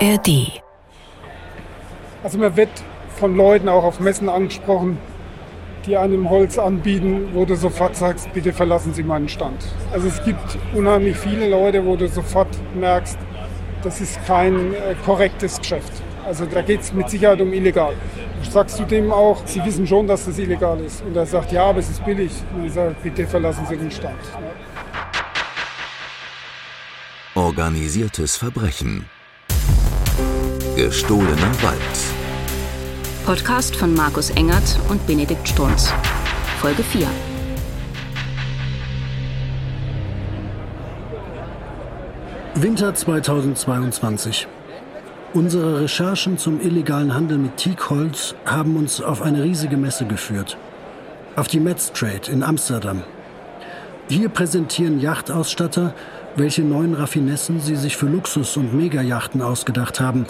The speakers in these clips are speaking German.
ARD. Also man wird von Leuten auch auf Messen angesprochen, die einem Holz anbieten, wo du sofort sagst, bitte verlassen Sie meinen Stand. Also es gibt unheimlich viele Leute, wo du sofort merkst, das ist kein äh, korrektes Geschäft. Also da geht es mit Sicherheit um illegal. Sagst du dem auch, Sie wissen schon, dass das illegal ist? Und er sagt, ja, aber es ist billig. Und er sagt, bitte verlassen Sie den Stand. Organisiertes Verbrechen. Gestohlener Wald. Podcast von Markus Engert und Benedikt Strunz. Folge 4. Winter 2022. Unsere Recherchen zum illegalen Handel mit Teakholz haben uns auf eine riesige Messe geführt. Auf die Metz Trade in Amsterdam. Hier präsentieren Yachtausstatter welche neuen Raffinessen sie sich für Luxus- und Megajachten ausgedacht haben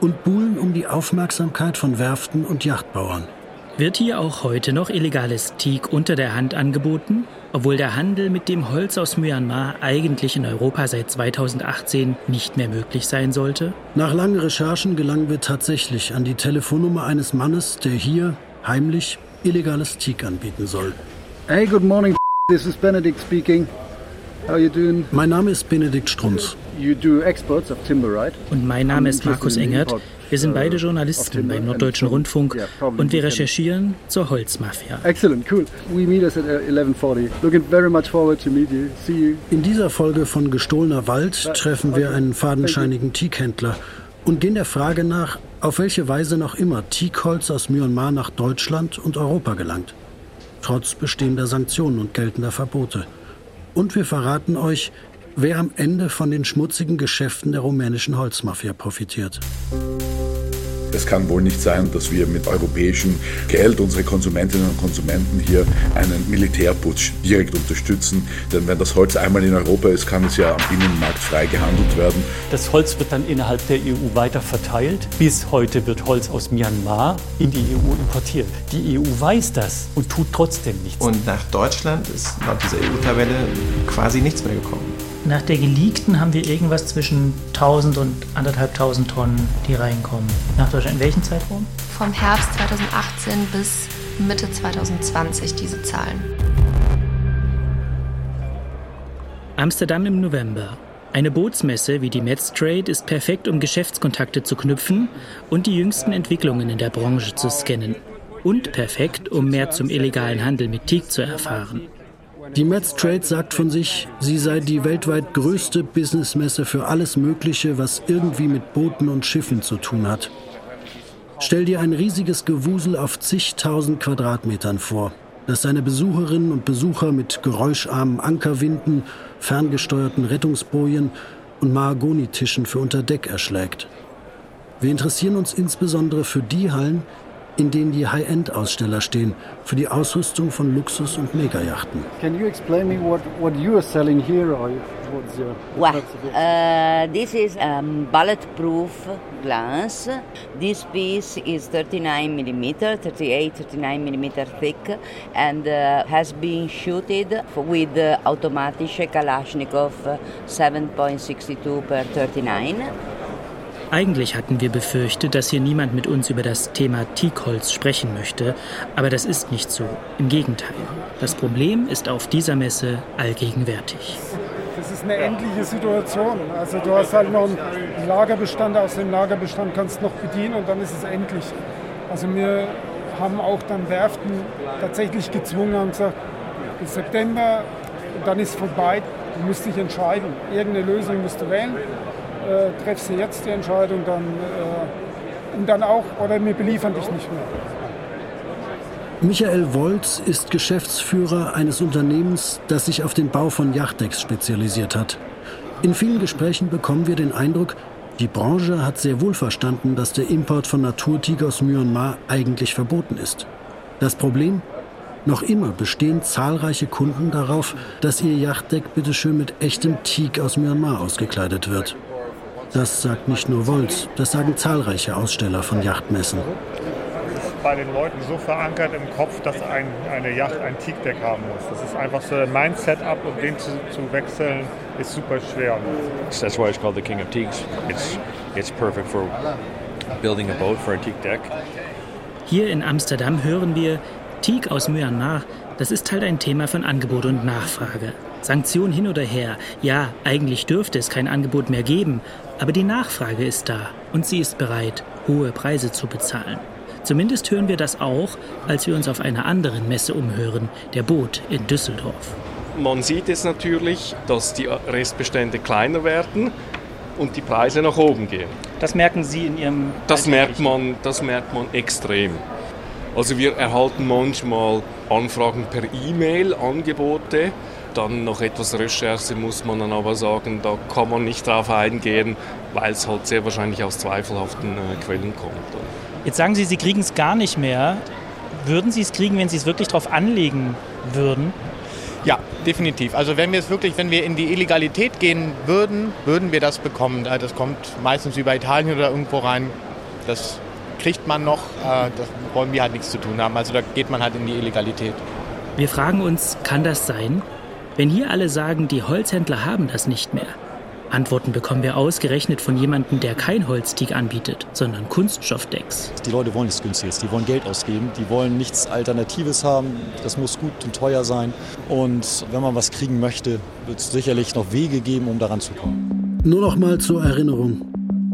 und buhlen um die Aufmerksamkeit von Werften und Yachtbauern. Wird hier auch heute noch illegales Teak unter der Hand angeboten? Obwohl der Handel mit dem Holz aus Myanmar eigentlich in Europa seit 2018 nicht mehr möglich sein sollte? Nach langen Recherchen gelangen wir tatsächlich an die Telefonnummer eines Mannes, der hier heimlich illegales Teak anbieten soll. Hey, good morning. This is Benedict speaking. How you doing? Mein Name ist Benedikt Strunz. You do exports of timber, right? Und mein Name ist Markus Engert. Wir sind beide uh, Journalisten beim Norddeutschen Rundfunk und wir recherchieren zur Holzmafia. Excellent, cool. We meet us at 11:40. Uh, Looking very much forward to meet you. See you. In dieser Folge von Gestohlener Wald treffen wir einen fadenscheinigen Teakhändler und gehen der Frage nach, auf welche Weise noch immer Teakholz aus Myanmar nach Deutschland und Europa gelangt. Trotz bestehender Sanktionen und geltender Verbote. Und wir verraten euch, wer am Ende von den schmutzigen Geschäften der rumänischen Holzmafia profitiert. Es kann wohl nicht sein, dass wir mit europäischem Geld unsere Konsumentinnen und Konsumenten hier einen Militärputsch direkt unterstützen. Denn wenn das Holz einmal in Europa ist, kann es ja am Binnenmarkt frei gehandelt werden. Das Holz wird dann innerhalb der EU weiter verteilt. Bis heute wird Holz aus Myanmar in die EU importiert. Die EU weiß das und tut trotzdem nichts. Und nach Deutschland ist laut dieser EU-Tabelle quasi nichts mehr gekommen. Nach der geleakten haben wir irgendwas zwischen 1000 und 1500 Tonnen, die reinkommen. Nach Deutschland. In welchem Zeitraum? Vom Herbst 2018 bis Mitte 2020 diese Zahlen. Amsterdam im November. Eine Bootsmesse wie die Metz Trade ist perfekt, um Geschäftskontakte zu knüpfen und die jüngsten Entwicklungen in der Branche zu scannen. Und perfekt, um mehr zum illegalen Handel mit Teak zu erfahren. Die Metz Trade sagt von sich, sie sei die weltweit größte Businessmesse für alles Mögliche, was irgendwie mit Booten und Schiffen zu tun hat. Stell dir ein riesiges Gewusel auf zigtausend Quadratmetern vor, das seine Besucherinnen und Besucher mit geräuscharmen Ankerwinden, ferngesteuerten Rettungsbojen und Mahagonitischen für unter Deck erschlägt. Wir interessieren uns insbesondere für die Hallen, in denen die High-End-Aussteller stehen für die Ausrüstung von Luxus- und Megajachten. Can you explain me what, what you are selling here? Or what's your well, uh, this is um, bulletproof glass. This piece is 39 millimeter, 38, 39 millimeter thick, and uh, has been shooted with uh, automatic Kalashnikov 7.62 per 39. Eigentlich hatten wir befürchtet, dass hier niemand mit uns über das Thema Teakholz sprechen möchte, aber das ist nicht so. Im Gegenteil. Das Problem ist auf dieser Messe allgegenwärtig. Das ist eine endliche Situation. Also du hast halt noch einen Lagerbestand, aus dem Lagerbestand kannst du noch bedienen und dann ist es endlich. Also wir haben auch dann Werften tatsächlich gezwungen und gesagt, bis September, dann ist vorbei, du musst dich entscheiden. Irgendeine Lösung musst du wählen äh, treffst du jetzt die Entscheidung, dann, äh, und dann auch, oder wir beliefern dich nicht mehr. Michael Wolz ist Geschäftsführer eines Unternehmens, das sich auf den Bau von Yachtdecks spezialisiert hat. In vielen Gesprächen bekommen wir den Eindruck, die Branche hat sehr wohl verstanden, dass der Import von Naturteak aus Myanmar eigentlich verboten ist. Das Problem? Noch immer bestehen zahlreiche Kunden darauf, dass ihr Yachtdeck bitteschön mit echtem Teak aus Myanmar ausgekleidet wird. Das sagt nicht nur Wolz, das sagen zahlreiche Aussteller von Yachtmessen. bei den Leuten so verankert im Kopf, dass ein, eine Yacht ein Teakdeck haben muss. Das ist einfach so ein Mindset-up und den zu, zu, wechseln ist super schwer. That's why it's called the King of Teaks. It's, it's perfect for building a boat for a teak deck. Hier in Amsterdam hören wir, Teak aus Myanmar, das ist halt ein Thema von Angebot und Nachfrage. Sanktionen hin oder her. Ja, eigentlich dürfte es kein Angebot mehr geben, aber die Nachfrage ist da und sie ist bereit, hohe Preise zu bezahlen. Zumindest hören wir das auch, als wir uns auf einer anderen Messe umhören, der Boot in Düsseldorf. Man sieht jetzt natürlich, dass die Restbestände kleiner werden und die Preise nach oben gehen. Das merken Sie in Ihrem. Das merkt man, das merkt man extrem. Also wir erhalten manchmal Anfragen per E-Mail, Angebote dann noch etwas Recherche muss man dann aber sagen, da kann man nicht drauf eingehen, weil es halt sehr wahrscheinlich aus zweifelhaften äh, Quellen kommt. Jetzt sagen Sie, Sie kriegen es gar nicht mehr. Würden Sie es kriegen, wenn Sie es wirklich darauf anlegen würden? Ja, definitiv. Also wenn wir es wirklich, wenn wir in die Illegalität gehen würden, würden wir das bekommen. Äh, das kommt meistens über Italien oder irgendwo rein. Das kriegt man noch. Äh, das wollen wir halt nichts zu tun haben. Also da geht man halt in die Illegalität. Wir fragen uns, kann das sein? Wenn hier alle sagen, die Holzhändler haben das nicht mehr, Antworten bekommen wir ausgerechnet von jemandem, der kein Holzteak anbietet, sondern Kunststoffdecks. Die Leute wollen nichts Günstiges, die wollen Geld ausgeben, die wollen nichts Alternatives haben, das muss gut und teuer sein. Und wenn man was kriegen möchte, wird es sicherlich noch Wege geben, um daran zu kommen. Nur noch mal zur Erinnerung.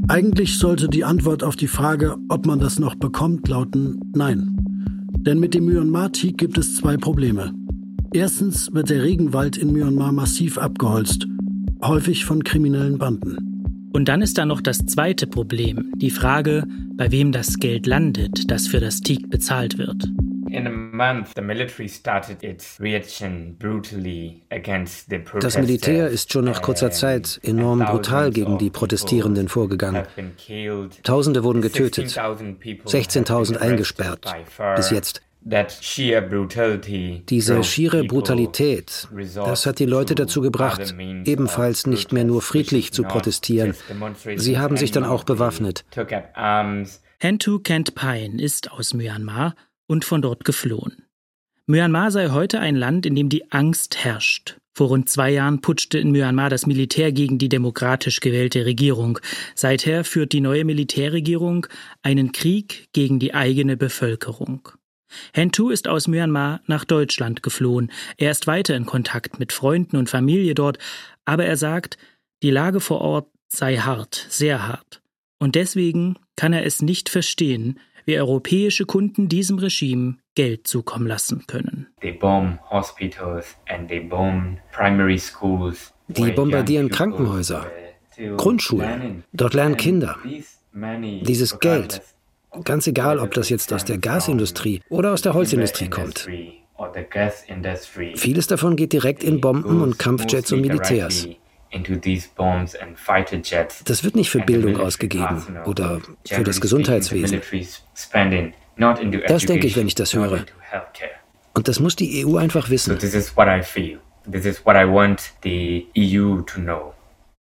Eigentlich sollte die Antwort auf die Frage, ob man das noch bekommt, lauten Nein. Denn mit dem Myanmar-Teak gibt es zwei Probleme. Erstens wird der Regenwald in Myanmar massiv abgeholzt, häufig von kriminellen Banden. Und dann ist da noch das zweite Problem, die Frage, bei wem das Geld landet, das für das Teak bezahlt wird. Das Militär ist schon nach kurzer Zeit enorm brutal gegen die Protestierenden vorgegangen. Tausende wurden getötet, 16.000 eingesperrt, bis jetzt. Diese schiere Brutalität, das hat die Leute dazu gebracht, ebenfalls nicht mehr nur friedlich zu protestieren. Sie haben sich dann auch bewaffnet. Hentu Kent Pine ist aus Myanmar und von dort geflohen. Myanmar sei heute ein Land, in dem die Angst herrscht. Vor rund zwei Jahren putschte in Myanmar das Militär gegen die demokratisch gewählte Regierung. Seither führt die neue Militärregierung einen Krieg gegen die eigene Bevölkerung. Hentu ist aus Myanmar nach Deutschland geflohen. Er ist weiter in Kontakt mit Freunden und Familie dort, aber er sagt, die Lage vor Ort sei hart, sehr hart. Und deswegen kann er es nicht verstehen, wie europäische Kunden diesem Regime Geld zukommen lassen können. Die bombardieren Krankenhäuser, Grundschulen. Dort lernen Kinder. Dieses Geld, Ganz egal, ob das jetzt aus der Gasindustrie oder aus der Holzindustrie kommt. Vieles davon geht direkt in Bomben und Kampfjets und Militärs. Das wird nicht für Bildung ausgegeben oder für das Gesundheitswesen. Das denke ich, wenn ich das höre. Und das muss die EU einfach wissen.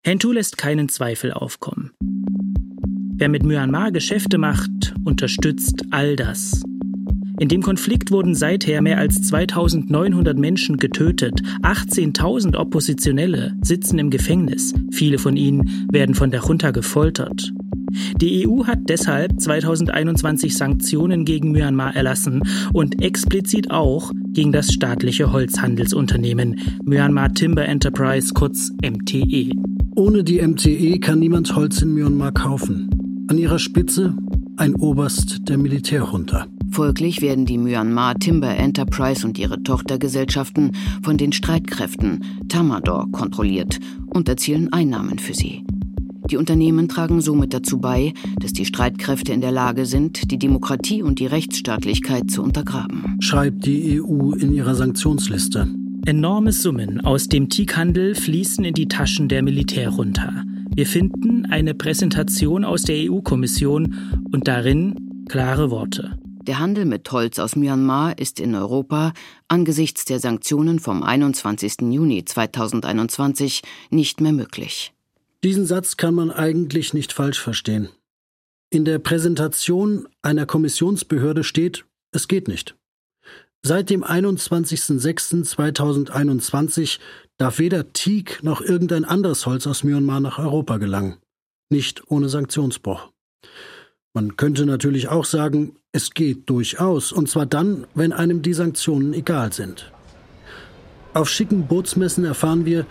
Hentu lässt keinen Zweifel aufkommen. Wer mit Myanmar Geschäfte macht, unterstützt all das. In dem Konflikt wurden seither mehr als 2900 Menschen getötet, 18.000 Oppositionelle sitzen im Gefängnis, viele von ihnen werden von der Junta gefoltert. Die EU hat deshalb 2021 Sanktionen gegen Myanmar erlassen und explizit auch gegen das staatliche Holzhandelsunternehmen Myanmar Timber Enterprise kurz MTE. Ohne die MTE kann niemand Holz in Myanmar kaufen. An ihrer Spitze ein Oberst der Militärjunta. Folglich werden die Myanmar Timber Enterprise und ihre Tochtergesellschaften von den Streitkräften Tamador kontrolliert und erzielen Einnahmen für sie. Die Unternehmen tragen somit dazu bei, dass die Streitkräfte in der Lage sind, die Demokratie und die Rechtsstaatlichkeit zu untergraben. Schreibt die EU in ihrer Sanktionsliste. Enorme Summen aus dem Teakhandel fließen in die Taschen der Militärjunta. Wir finden eine Präsentation aus der EU-Kommission und darin klare Worte. Der Handel mit Holz aus Myanmar ist in Europa angesichts der Sanktionen vom 21. Juni 2021 nicht mehr möglich. Diesen Satz kann man eigentlich nicht falsch verstehen. In der Präsentation einer Kommissionsbehörde steht, es geht nicht. Seit dem 21.06.2021 darf weder Teak noch irgendein anderes Holz aus Myanmar nach Europa gelangen. Nicht ohne Sanktionsbruch. Man könnte natürlich auch sagen, es geht durchaus, und zwar dann, wenn einem die Sanktionen egal sind. Auf schicken Bootsmessen erfahren wir,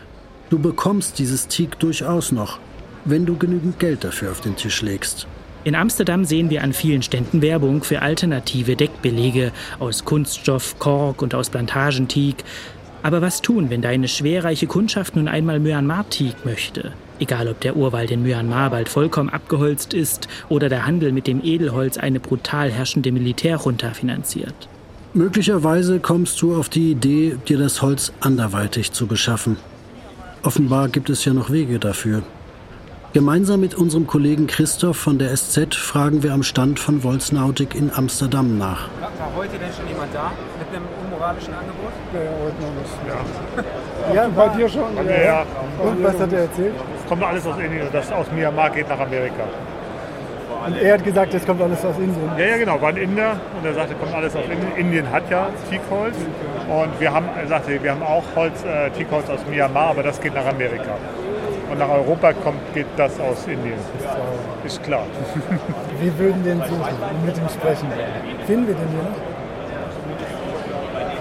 du bekommst dieses Teak durchaus noch, wenn du genügend Geld dafür auf den Tisch legst. In Amsterdam sehen wir an vielen Ständen Werbung für alternative Deckbelege aus Kunststoff, Kork und aus Plantagenteak. Aber was tun, wenn deine schwerreiche Kundschaft nun einmal Myanmar-Teak möchte? Egal, ob der Urwald in Myanmar bald vollkommen abgeholzt ist oder der Handel mit dem Edelholz eine brutal herrschende Militärjunta finanziert. Möglicherweise kommst du auf die Idee, dir das Holz anderweitig zu beschaffen. Offenbar gibt es ja noch Wege dafür. Gemeinsam mit unserem Kollegen Christoph von der SZ fragen wir am Stand von Volksnautik in Amsterdam nach. War heute denn schon jemand da mit einem unmoralischen Angebot? Ja, heute noch nicht. Ja, ja bei dir schon? Ja. ja. Und was hat er erzählt? Es kommt alles aus Indien. Das aus Myanmar geht nach Amerika. Und er hat gesagt, das kommt alles aus Indien. Ja, ja, genau. War ein Inder und er sagte, kommt alles aus Indien. Indien hat ja Teakholz und wir haben, er sagte, wir haben auch Holz, äh, Teakholz aus Myanmar, aber das geht nach Amerika. Und nach Europa kommt, geht das aus Indien. Ist klar. Wir würden den suchen und mit ihm sprechen. Finden wir den hier noch?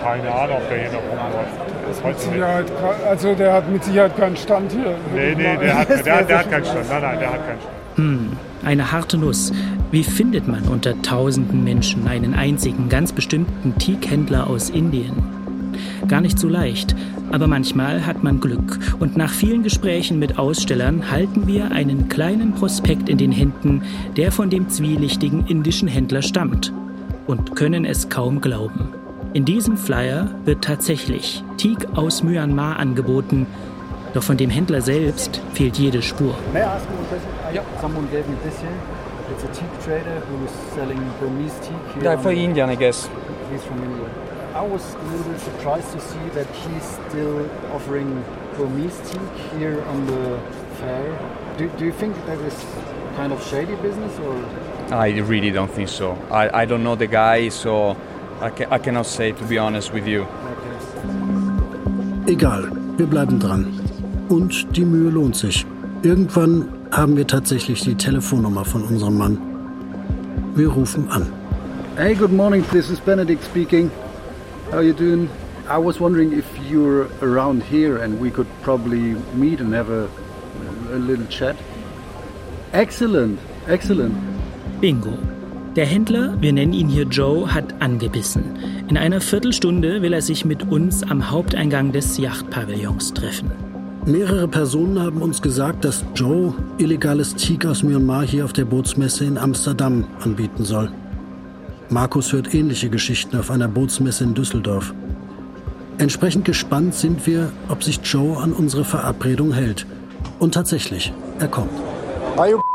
Keine Ahnung, ob der hier noch rumläuft. Mit Sicherheit, also der hat mit Sicherheit keinen Stand hier. Nee, nee, der hat, der, der hat keinen Stand. Nein, nein, der hat keinen Stand. Hm, eine harte Nuss. Wie findet man unter tausenden Menschen einen einzigen, ganz bestimmten Teakhändler aus Indien? Gar nicht so leicht, aber manchmal hat man Glück und nach vielen Gesprächen mit Ausstellern halten wir einen kleinen Prospekt in den Händen, der von dem zwielichtigen indischen Händler stammt und können es kaum glauben. In diesem Flyer wird tatsächlich Teak aus Myanmar angeboten, doch von dem Händler selbst fehlt jede Spur. May I ask you a question? Yeah. Someone gave me this here. It's a teak trader who's selling Burmese teak here. for Indian, I guess. He's from India. I was a little bit surprised to see that he's still offering Burmese teak here on the fair. Do, do you think that is kind of shady business or? I really don't think so. I, I don't know the guy, so I, ca I cannot say to be honest with you. Egal, wir bleiben dran. Und die Mühe lohnt sich. Irgendwann haben wir tatsächlich die Telefonnummer von unserem Mann. Wir rufen an. Hey, good morning. This is Benedict speaking. How are you doing? I was wondering if you're around here and we could probably meet and have a, a little chat. Excellent, excellent. Bingo. Der Händler, wir nennen ihn hier Joe, hat angebissen. In einer Viertelstunde will er sich mit uns am Haupteingang des Yachtpavillons treffen. Mehrere Personen haben uns gesagt, dass Joe illegales Teak aus Myanmar hier auf der Bootsmesse in Amsterdam anbieten soll. Markus hört ähnliche Geschichten auf einer Bootsmesse in Düsseldorf. Entsprechend gespannt sind wir, ob sich Joe an unsere Verabredung hält. Und tatsächlich, er kommt. Are you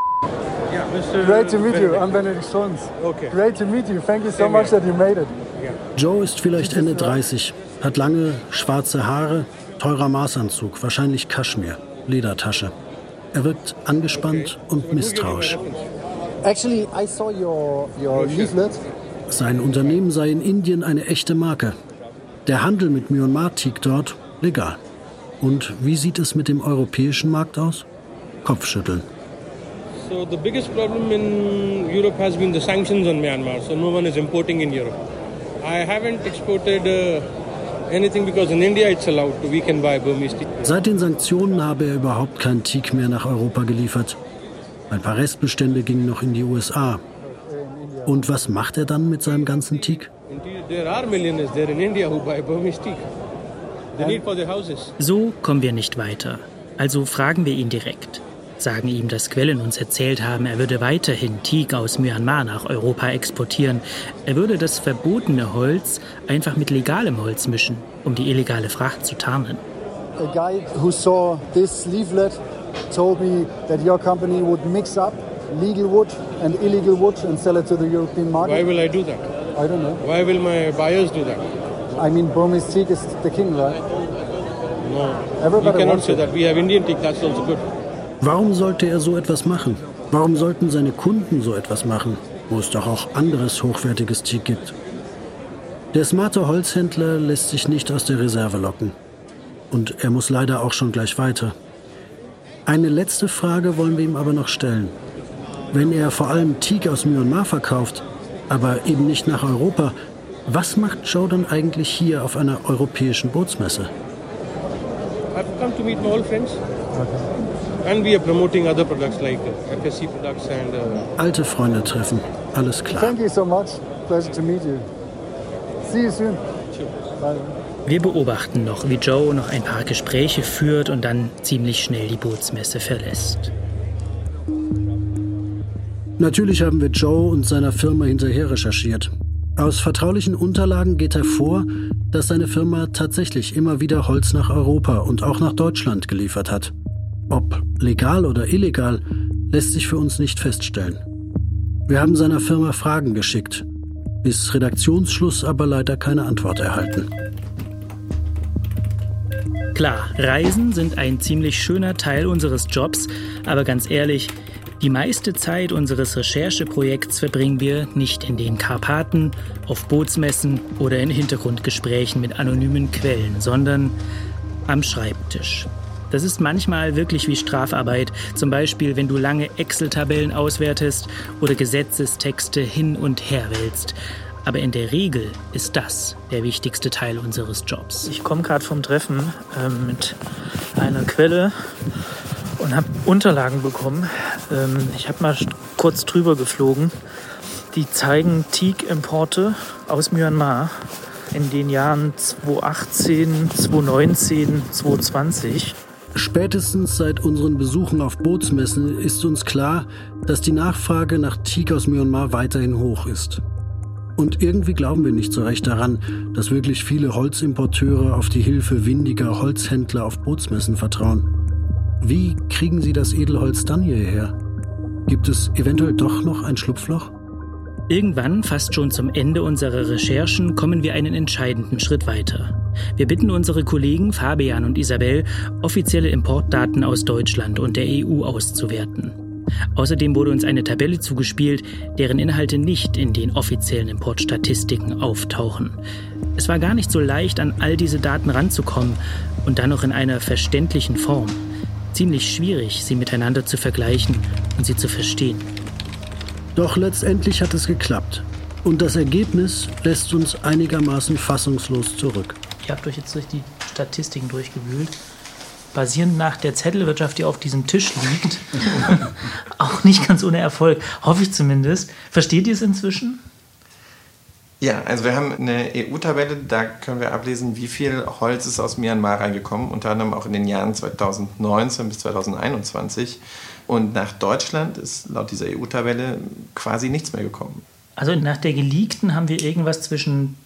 Mr. Great to meet you. I'm Benedict Sons. Okay. Great to meet you. Thank you so much that you made it. Joe ist vielleicht Ende 30, hat lange schwarze Haare, teurer Maßanzug, wahrscheinlich Kaschmir, Ledertasche. Er wirkt angespannt und misstrauisch. Actually, I saw your, your leaflet. Sein Unternehmen sei in Indien eine echte Marke. Der Handel mit Myanmar-Teak dort legal. Und wie sieht es mit dem europäischen Markt aus? Kopfschütteln. So the biggest problem in Europe has been the sanctions on Myanmar. So no one is importing in Europe. I haven't exported uh, anything because in India it's allowed. We can buy Burmese teak. Seit den Sanktionen habe er überhaupt kein Teak mehr nach Europa geliefert. Ein paar Restbestände gingen noch in die USA. Und was macht er dann mit seinem ganzen Teak? So kommen wir nicht weiter. Also fragen wir ihn direkt. Sagen ihm, dass Quellen uns erzählt haben, er würde weiterhin Teak aus Myanmar nach Europa exportieren. Er würde das verbotene Holz einfach mit legalem Holz mischen, um die illegale Fracht zu tarnen. A guy who saw this leaflet told me that your company would mix up legal wood and illegal wood and sell it to the European market? Why will I do that? I don't know. Why will my buyers do that? I mean, Burmese teak is the king, right? No. Everybody you cannot say that. We have Indian teak, that's also good. Warum sollte er so etwas machen? Warum sollten seine Kunden so etwas machen, wo es doch auch anderes hochwertiges Teak gibt? Der smarte Holzhändler lässt sich nicht aus der Reserve locken. Und er muss leider auch schon gleich weiter. Eine letzte Frage wollen wir ihm aber noch stellen. Wenn er vor allem Teak aus Myanmar verkauft, aber eben nicht nach Europa, was macht Joe dann eigentlich hier auf einer europäischen Bootsmesse? I've come to meet my old friends. And we are promoting other products like FSC products and. Uh Alte Freunde treffen, alles klar. Thank you so much. Pleasure to meet you. See you soon. Bye. Wir beobachten noch, wie Joe noch ein paar Gespräche führt und dann ziemlich schnell die Bootsmesse verlässt. Natürlich haben wir Joe und seiner Firma hinterher recherchiert. Aus vertraulichen Unterlagen geht hervor, dass seine Firma tatsächlich immer wieder Holz nach Europa und auch nach Deutschland geliefert hat. Ob legal oder illegal, lässt sich für uns nicht feststellen. Wir haben seiner Firma Fragen geschickt, bis Redaktionsschluss aber leider keine Antwort erhalten. Klar, Reisen sind ein ziemlich schöner Teil unseres Jobs, aber ganz ehrlich, die meiste Zeit unseres Rechercheprojekts verbringen wir nicht in den Karpaten, auf Bootsmessen oder in Hintergrundgesprächen mit anonymen Quellen, sondern am Schreibtisch. Das ist manchmal wirklich wie Strafarbeit, zum Beispiel wenn du lange Excel-Tabellen auswertest oder Gesetzestexte hin und her wälzt. Aber in der Regel ist das der wichtigste Teil unseres Jobs. Ich komme gerade vom Treffen äh, mit einer Quelle und habe Unterlagen bekommen. Ähm, ich habe mal kurz drüber geflogen. Die zeigen Teak-Importe aus Myanmar in den Jahren 2018, 2019, 2020. Spätestens seit unseren Besuchen auf Bootsmessen ist uns klar, dass die Nachfrage nach Teak aus Myanmar weiterhin hoch ist. Und irgendwie glauben wir nicht so recht daran, dass wirklich viele Holzimporteure auf die Hilfe windiger Holzhändler auf Bootsmessen vertrauen. Wie kriegen Sie das Edelholz dann hierher? Gibt es eventuell doch noch ein Schlupfloch? Irgendwann, fast schon zum Ende unserer Recherchen, kommen wir einen entscheidenden Schritt weiter. Wir bitten unsere Kollegen Fabian und Isabel, offizielle Importdaten aus Deutschland und der EU auszuwerten. Außerdem wurde uns eine Tabelle zugespielt, deren Inhalte nicht in den offiziellen Importstatistiken auftauchen. Es war gar nicht so leicht, an all diese Daten ranzukommen und dann noch in einer verständlichen Form ziemlich schwierig, sie miteinander zu vergleichen und sie zu verstehen. Doch letztendlich hat es geklappt. Und das Ergebnis lässt uns einigermaßen fassungslos zurück. Ihr habt euch jetzt durch die Statistiken durchgewühlt. Basierend nach der Zettelwirtschaft, die auf diesem Tisch liegt, auch nicht ganz ohne Erfolg, hoffe ich zumindest. Versteht ihr es inzwischen? Ja, also wir haben eine EU-Tabelle, da können wir ablesen, wie viel Holz ist aus Myanmar reingekommen, unter anderem auch in den Jahren 2019 bis 2021. Und nach Deutschland ist laut dieser EU-Tabelle quasi nichts mehr gekommen. Also nach der geleakten haben wir irgendwas zwischen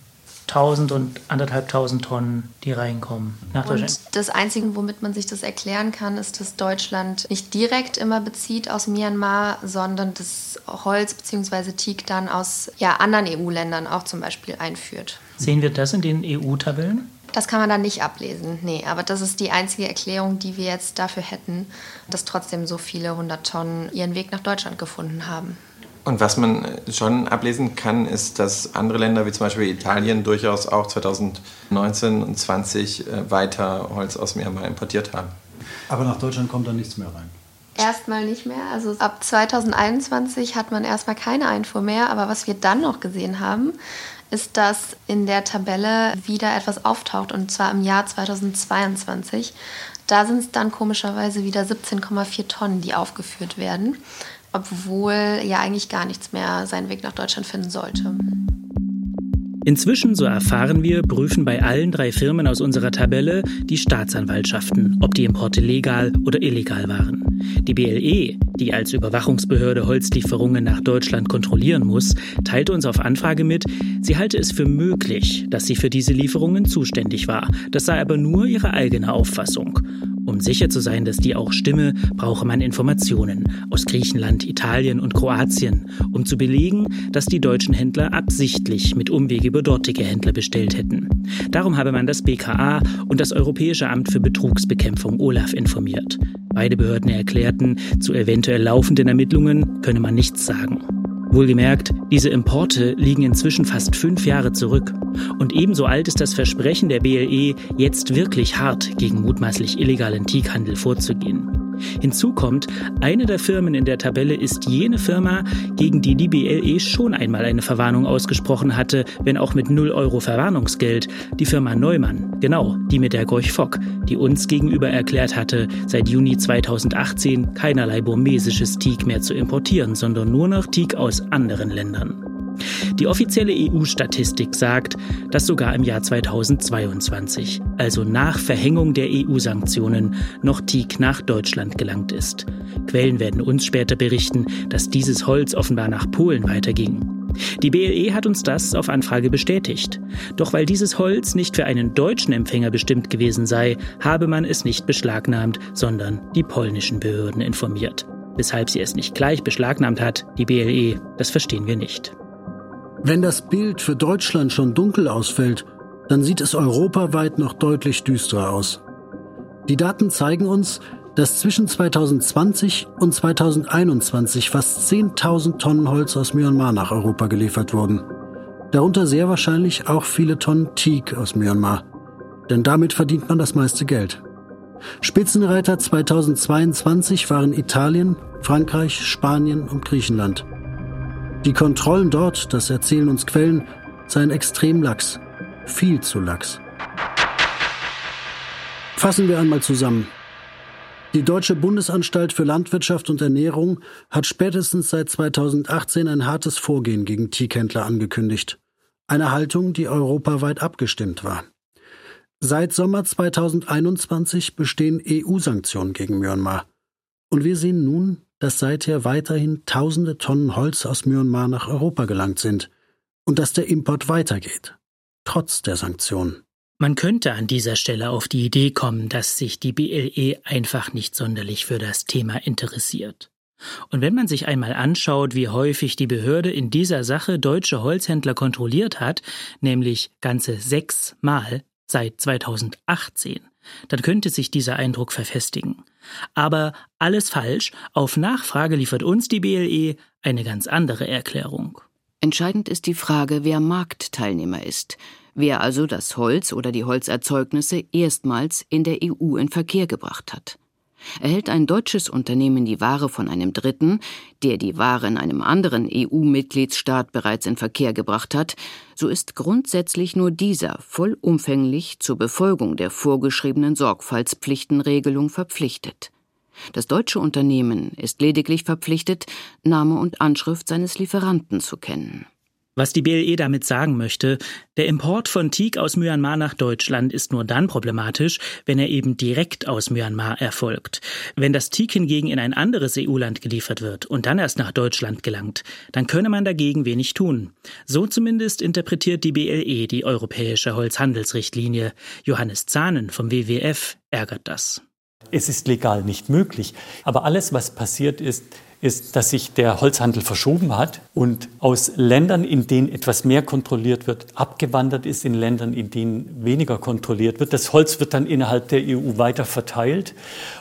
1000 und anderthalbtausend Tonnen, die reinkommen nach Deutschland. Und das Einzige, womit man sich das erklären kann, ist, dass Deutschland nicht direkt immer bezieht aus Myanmar, sondern das Holz bzw. Teak dann aus ja, anderen EU-Ländern auch zum Beispiel einführt. Sehen wir das in den EU-Tabellen? Das kann man da nicht ablesen, nee. Aber das ist die einzige Erklärung, die wir jetzt dafür hätten, dass trotzdem so viele hundert Tonnen ihren Weg nach Deutschland gefunden haben. Und was man schon ablesen kann, ist, dass andere Länder wie zum Beispiel Italien durchaus auch 2019 und 2020 äh, weiter Holz aus Myanmar importiert haben. Aber nach Deutschland kommt da nichts mehr rein. Erstmal nicht mehr. Also ab 2021 hat man erstmal keine Einfuhr mehr. Aber was wir dann noch gesehen haben, ist, dass in der Tabelle wieder etwas auftaucht und zwar im Jahr 2022. Da sind es dann komischerweise wieder 17,4 Tonnen, die aufgeführt werden obwohl ja eigentlich gar nichts mehr seinen Weg nach Deutschland finden sollte. Inzwischen, so erfahren wir, prüfen bei allen drei Firmen aus unserer Tabelle die Staatsanwaltschaften, ob die Importe legal oder illegal waren. Die BLE, die als Überwachungsbehörde Holzlieferungen nach Deutschland kontrollieren muss, teilte uns auf Anfrage mit, sie halte es für möglich, dass sie für diese Lieferungen zuständig war. Das sei aber nur ihre eigene Auffassung. Um sicher zu sein, dass die auch stimme, brauche man Informationen aus Griechenland, Italien und Kroatien, um zu belegen, dass die deutschen Händler absichtlich mit Umwege über dortige Händler bestellt hätten. Darum habe man das BKA und das Europäische Amt für Betrugsbekämpfung OLAF informiert. Beide Behörden erklärten, zu eventuell laufenden Ermittlungen könne man nichts sagen. Wohlgemerkt, diese Importe liegen inzwischen fast fünf Jahre zurück. Und ebenso alt ist das Versprechen der BLE, jetzt wirklich hart gegen mutmaßlich illegalen Teakhandel vorzugehen. Hinzu kommt, eine der Firmen in der Tabelle ist jene Firma, gegen die die BLE schon einmal eine Verwarnung ausgesprochen hatte, wenn auch mit 0 Euro Verwarnungsgeld, die Firma Neumann, genau, die mit der Gorch Fock, die uns gegenüber erklärt hatte, seit Juni 2018 keinerlei burmesisches Teak mehr zu importieren, sondern nur noch Teak aus anderen Ländern. Die offizielle EU-Statistik sagt, dass sogar im Jahr 2022, also nach Verhängung der EU-Sanktionen, noch Teak nach Deutschland gelangt ist. Quellen werden uns später berichten, dass dieses Holz offenbar nach Polen weiterging. Die BLE hat uns das auf Anfrage bestätigt. Doch weil dieses Holz nicht für einen deutschen Empfänger bestimmt gewesen sei, habe man es nicht beschlagnahmt, sondern die polnischen Behörden informiert. Weshalb sie es nicht gleich beschlagnahmt hat, die BLE, das verstehen wir nicht. Wenn das Bild für Deutschland schon dunkel ausfällt, dann sieht es europaweit noch deutlich düsterer aus. Die Daten zeigen uns, dass zwischen 2020 und 2021 fast 10.000 Tonnen Holz aus Myanmar nach Europa geliefert wurden. Darunter sehr wahrscheinlich auch viele Tonnen Teak aus Myanmar. Denn damit verdient man das meiste Geld. Spitzenreiter 2022 waren Italien, Frankreich, Spanien und Griechenland. Die Kontrollen dort, das erzählen uns Quellen, seien extrem lax. Viel zu lax. Fassen wir einmal zusammen. Die Deutsche Bundesanstalt für Landwirtschaft und Ernährung hat spätestens seit 2018 ein hartes Vorgehen gegen Teakhändler angekündigt. Eine Haltung, die europaweit abgestimmt war. Seit Sommer 2021 bestehen EU-Sanktionen gegen Myanmar. Und wir sehen nun, dass seither weiterhin tausende Tonnen Holz aus Myanmar nach Europa gelangt sind und dass der Import weitergeht, trotz der Sanktionen. Man könnte an dieser Stelle auf die Idee kommen, dass sich die BLE einfach nicht sonderlich für das Thema interessiert. Und wenn man sich einmal anschaut, wie häufig die Behörde in dieser Sache deutsche Holzhändler kontrolliert hat, nämlich ganze sechs Mal seit 2018, dann könnte sich dieser Eindruck verfestigen. Aber alles falsch, auf Nachfrage liefert uns die BLE eine ganz andere Erklärung. Entscheidend ist die Frage, wer Marktteilnehmer ist, wer also das Holz oder die Holzerzeugnisse erstmals in der EU in Verkehr gebracht hat. Erhält ein deutsches Unternehmen die Ware von einem Dritten, der die Ware in einem anderen EU-Mitgliedsstaat bereits in Verkehr gebracht hat, so ist grundsätzlich nur dieser vollumfänglich zur Befolgung der vorgeschriebenen Sorgfaltspflichtenregelung verpflichtet. Das deutsche Unternehmen ist lediglich verpflichtet, Name und Anschrift seines Lieferanten zu kennen. Was die BLE damit sagen möchte, der Import von Teak aus Myanmar nach Deutschland ist nur dann problematisch, wenn er eben direkt aus Myanmar erfolgt. Wenn das Teak hingegen in ein anderes EU-Land geliefert wird und dann erst nach Deutschland gelangt, dann könne man dagegen wenig tun. So zumindest interpretiert die BLE die europäische Holzhandelsrichtlinie. Johannes Zahnen vom WWF ärgert das. Es ist legal nicht möglich. Aber alles, was passiert ist, ist, dass sich der Holzhandel verschoben hat und aus Ländern, in denen etwas mehr kontrolliert wird, abgewandert ist in Ländern, in denen weniger kontrolliert wird. Das Holz wird dann innerhalb der EU weiter verteilt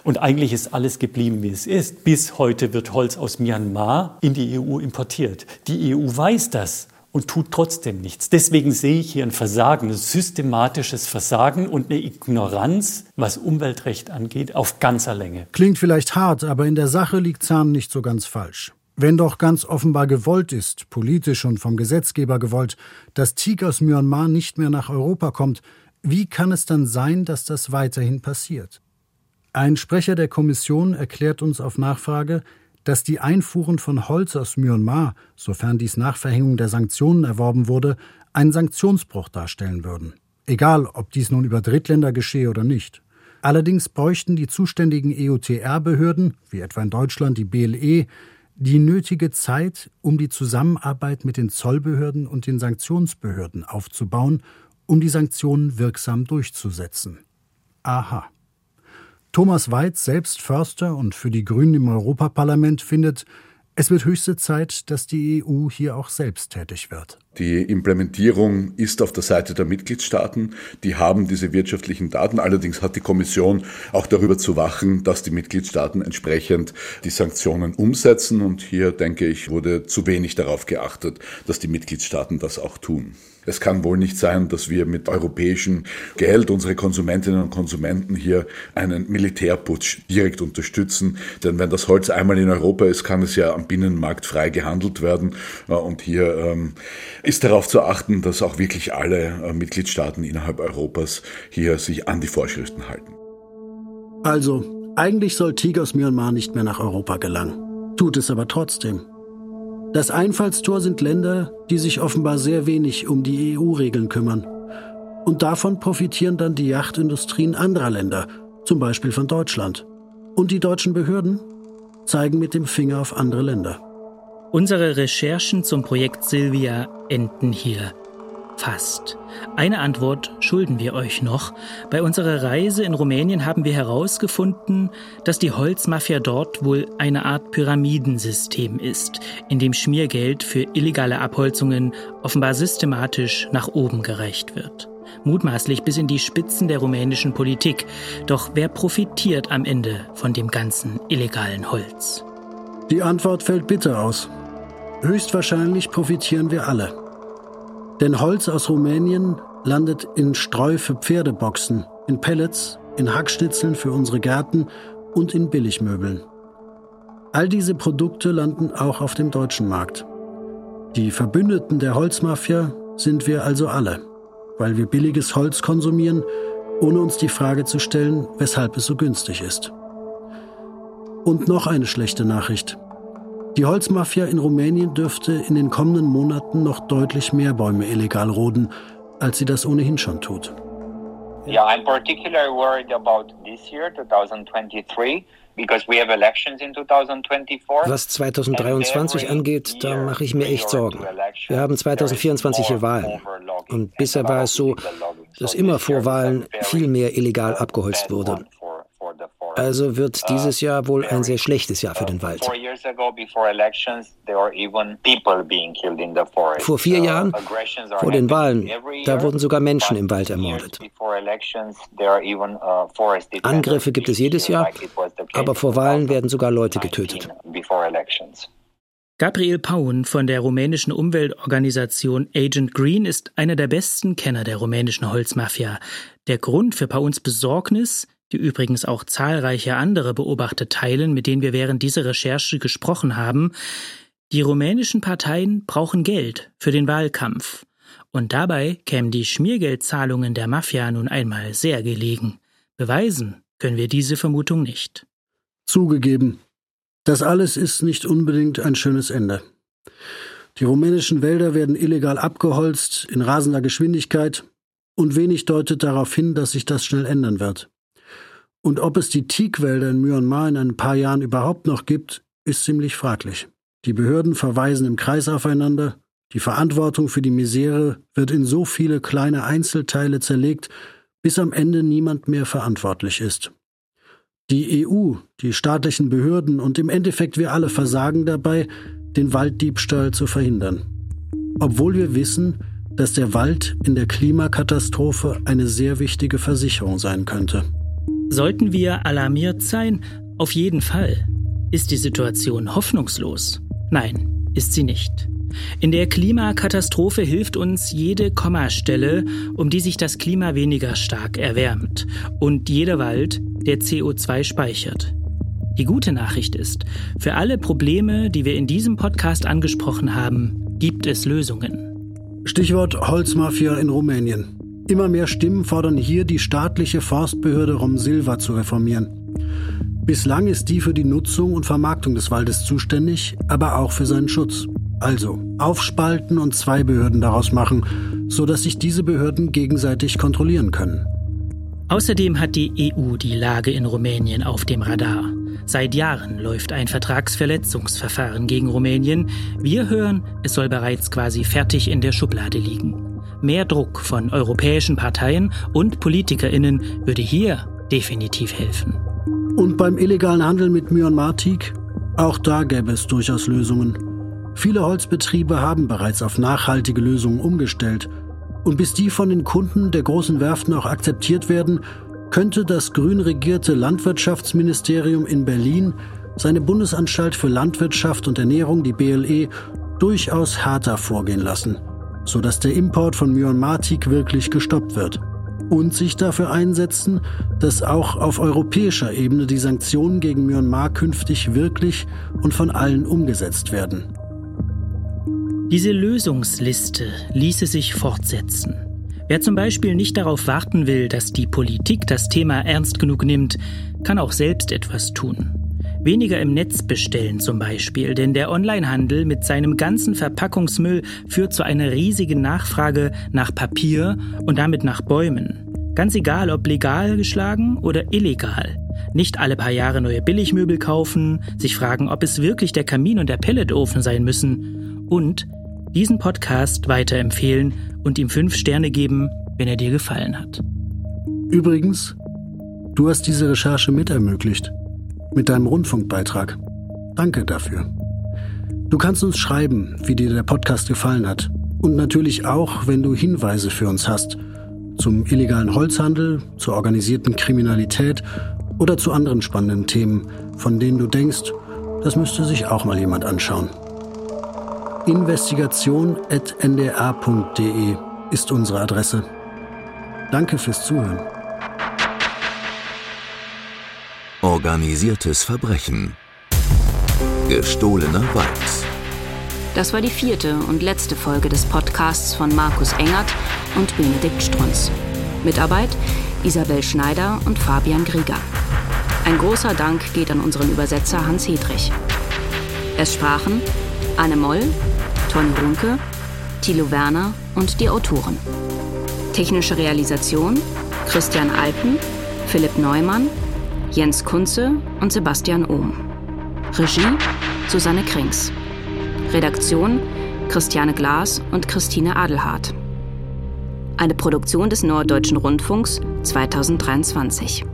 und eigentlich ist alles geblieben, wie es ist. Bis heute wird Holz aus Myanmar in die EU importiert. Die EU weiß das und tut trotzdem nichts. Deswegen sehe ich hier ein Versagen, ein systematisches Versagen und eine Ignoranz, was Umweltrecht angeht, auf ganzer Länge. Klingt vielleicht hart, aber in der Sache liegt Zahn nicht so ganz falsch. Wenn doch ganz offenbar gewollt ist, politisch und vom Gesetzgeber gewollt, dass Teak aus Myanmar nicht mehr nach Europa kommt, wie kann es dann sein, dass das weiterhin passiert? Ein Sprecher der Kommission erklärt uns auf Nachfrage, dass die Einfuhren von Holz aus Myanmar, sofern dies nach Verhängung der Sanktionen erworben wurde, einen Sanktionsbruch darstellen würden. Egal, ob dies nun über Drittländer geschehe oder nicht. Allerdings bräuchten die zuständigen EUTR-Behörden, wie etwa in Deutschland die BLE, die nötige Zeit, um die Zusammenarbeit mit den Zollbehörden und den Sanktionsbehörden aufzubauen, um die Sanktionen wirksam durchzusetzen. Aha. Thomas Weitz, selbst Förster und für die Grünen im Europaparlament, findet, es wird höchste Zeit, dass die EU hier auch selbst tätig wird. Die Implementierung ist auf der Seite der Mitgliedstaaten. Die haben diese wirtschaftlichen Daten. Allerdings hat die Kommission auch darüber zu wachen, dass die Mitgliedstaaten entsprechend die Sanktionen umsetzen. Und hier, denke ich, wurde zu wenig darauf geachtet, dass die Mitgliedstaaten das auch tun. Es kann wohl nicht sein, dass wir mit europäischem Geld unsere Konsumentinnen und Konsumenten hier einen Militärputsch direkt unterstützen. Denn wenn das Holz einmal in Europa ist, kann es ja am Binnenmarkt frei gehandelt werden. Und hier ähm, ist darauf zu achten, dass auch wirklich alle äh, Mitgliedstaaten innerhalb Europas hier sich an die Vorschriften halten. Also, eigentlich soll Tiger aus Myanmar nicht mehr nach Europa gelangen. Tut es aber trotzdem. Das Einfallstor sind Länder, die sich offenbar sehr wenig um die EU-Regeln kümmern. Und davon profitieren dann die Yachtindustrien anderer Länder, zum Beispiel von Deutschland. Und die deutschen Behörden zeigen mit dem Finger auf andere Länder. Unsere Recherchen zum Projekt Silvia enden hier. Fast. Eine Antwort schulden wir euch noch. Bei unserer Reise in Rumänien haben wir herausgefunden, dass die Holzmafia dort wohl eine Art Pyramidensystem ist, in dem Schmiergeld für illegale Abholzungen offenbar systematisch nach oben gereicht wird. Mutmaßlich bis in die Spitzen der rumänischen Politik. Doch wer profitiert am Ende von dem ganzen illegalen Holz? Die Antwort fällt bitter aus. Höchstwahrscheinlich profitieren wir alle. Denn Holz aus Rumänien landet in Streu für Pferdeboxen, in Pellets, in Hackschnitzeln für unsere Gärten und in Billigmöbeln. All diese Produkte landen auch auf dem deutschen Markt. Die Verbündeten der Holzmafia sind wir also alle, weil wir billiges Holz konsumieren, ohne uns die Frage zu stellen, weshalb es so günstig ist. Und noch eine schlechte Nachricht. Die Holzmafia in Rumänien dürfte in den kommenden Monaten noch deutlich mehr Bäume illegal roden, als sie das ohnehin schon tut. Yeah, I'm particularly worried about this year, 2023. Was 2023 angeht, da mache ich mir echt Sorgen. Wir haben 2024 hier Wahlen. Und bisher war es so, dass immer vor Wahlen viel mehr illegal abgeholzt wurde. Also wird uh, dieses Jahr wohl ein sehr schlechtes Jahr für den Wald. Vor vier Jahren, vor den Wahlen, da wurden sogar Menschen im Wald ermordet. Uh, Angriffe gibt es jedes Jahr, aber vor Wahlen werden sogar Leute getötet. Gabriel Paun von der rumänischen Umweltorganisation Agent Green ist einer der besten Kenner der rumänischen Holzmafia. Der Grund für Pauns Besorgnis, die übrigens auch zahlreiche andere Beobachter teilen, mit denen wir während dieser Recherche gesprochen haben, die rumänischen Parteien brauchen Geld für den Wahlkampf. Und dabei kämen die Schmiergeldzahlungen der Mafia nun einmal sehr gelegen. Beweisen können wir diese Vermutung nicht. Zugegeben, das alles ist nicht unbedingt ein schönes Ende. Die rumänischen Wälder werden illegal abgeholzt, in rasender Geschwindigkeit, und wenig deutet darauf hin, dass sich das schnell ändern wird. Und ob es die Teakwälder in Myanmar in ein paar Jahren überhaupt noch gibt, ist ziemlich fraglich. Die Behörden verweisen im Kreis aufeinander, die Verantwortung für die Misere wird in so viele kleine Einzelteile zerlegt, bis am Ende niemand mehr verantwortlich ist. Die EU, die staatlichen Behörden und im Endeffekt wir alle versagen dabei, den Walddiebstahl zu verhindern. Obwohl wir wissen, dass der Wald in der Klimakatastrophe eine sehr wichtige Versicherung sein könnte. Sollten wir alarmiert sein? Auf jeden Fall. Ist die Situation hoffnungslos? Nein, ist sie nicht. In der Klimakatastrophe hilft uns jede Kommastelle, um die sich das Klima weniger stark erwärmt, und jeder Wald, der CO2 speichert. Die gute Nachricht ist, für alle Probleme, die wir in diesem Podcast angesprochen haben, gibt es Lösungen. Stichwort Holzmafia in Rumänien. Immer mehr Stimmen fordern hier, die staatliche Forstbehörde Romsilva zu reformieren. Bislang ist die für die Nutzung und Vermarktung des Waldes zuständig, aber auch für seinen Schutz. Also aufspalten und zwei Behörden daraus machen, so dass sich diese Behörden gegenseitig kontrollieren können. Außerdem hat die EU die Lage in Rumänien auf dem Radar. Seit Jahren läuft ein Vertragsverletzungsverfahren gegen Rumänien. Wir hören, es soll bereits quasi fertig in der Schublade liegen. Mehr Druck von europäischen Parteien und Politikerinnen würde hier definitiv helfen. Und beim illegalen Handel mit Myanmar-Teak? Auch da gäbe es durchaus Lösungen. Viele Holzbetriebe haben bereits auf nachhaltige Lösungen umgestellt. Und bis die von den Kunden der großen Werften auch akzeptiert werden, könnte das grün regierte Landwirtschaftsministerium in Berlin seine Bundesanstalt für Landwirtschaft und Ernährung, die BLE, durchaus härter vorgehen lassen, sodass der Import von Myanmar-Teak wirklich gestoppt wird. Und sich dafür einsetzen, dass auch auf europäischer Ebene die Sanktionen gegen Myanmar künftig wirklich und von allen umgesetzt werden. Diese Lösungsliste ließe sich fortsetzen. Wer zum Beispiel nicht darauf warten will, dass die Politik das Thema ernst genug nimmt, kann auch selbst etwas tun. Weniger im Netz bestellen zum Beispiel, denn der Onlinehandel mit seinem ganzen Verpackungsmüll führt zu einer riesigen Nachfrage nach Papier und damit nach Bäumen. Ganz egal, ob legal geschlagen oder illegal. Nicht alle paar Jahre neue Billigmöbel kaufen, sich fragen, ob es wirklich der Kamin und der Pelletofen sein müssen und diesen Podcast weiterempfehlen und ihm fünf Sterne geben, wenn er dir gefallen hat. Übrigens, du hast diese Recherche mit ermöglicht mit deinem Rundfunkbeitrag. Danke dafür. Du kannst uns schreiben, wie dir der Podcast gefallen hat. Und natürlich auch, wenn du Hinweise für uns hast. Zum illegalen Holzhandel, zur organisierten Kriminalität oder zu anderen spannenden Themen, von denen du denkst, das müsste sich auch mal jemand anschauen. Investigation.ndr.de ist unsere Adresse. Danke fürs Zuhören. Organisiertes Verbrechen. Gestohlener Wald. Das war die vierte und letzte Folge des Podcasts von Markus Engert und Benedikt Strunz. Mitarbeit Isabel Schneider und Fabian Grieger. Ein großer Dank geht an unseren Übersetzer Hans Hedrich. Es sprachen Anne Moll, Toni Runke, Thilo Werner und die Autoren. Technische Realisation Christian Alpen, Philipp Neumann, Jens Kunze und Sebastian Ohm. Regie Susanne Krings. Redaktion Christiane Glas und Christine Adelhardt. Eine Produktion des Norddeutschen Rundfunks 2023.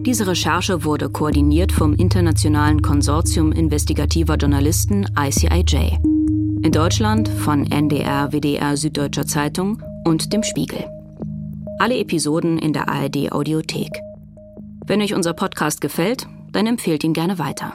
Diese Recherche wurde koordiniert vom Internationalen Konsortium investigativer Journalisten ICIJ. In Deutschland von NDR, WDR, Süddeutscher Zeitung und dem Spiegel. Alle Episoden in der ARD Audiothek. Wenn euch unser Podcast gefällt, dann empfehlt ihn gerne weiter.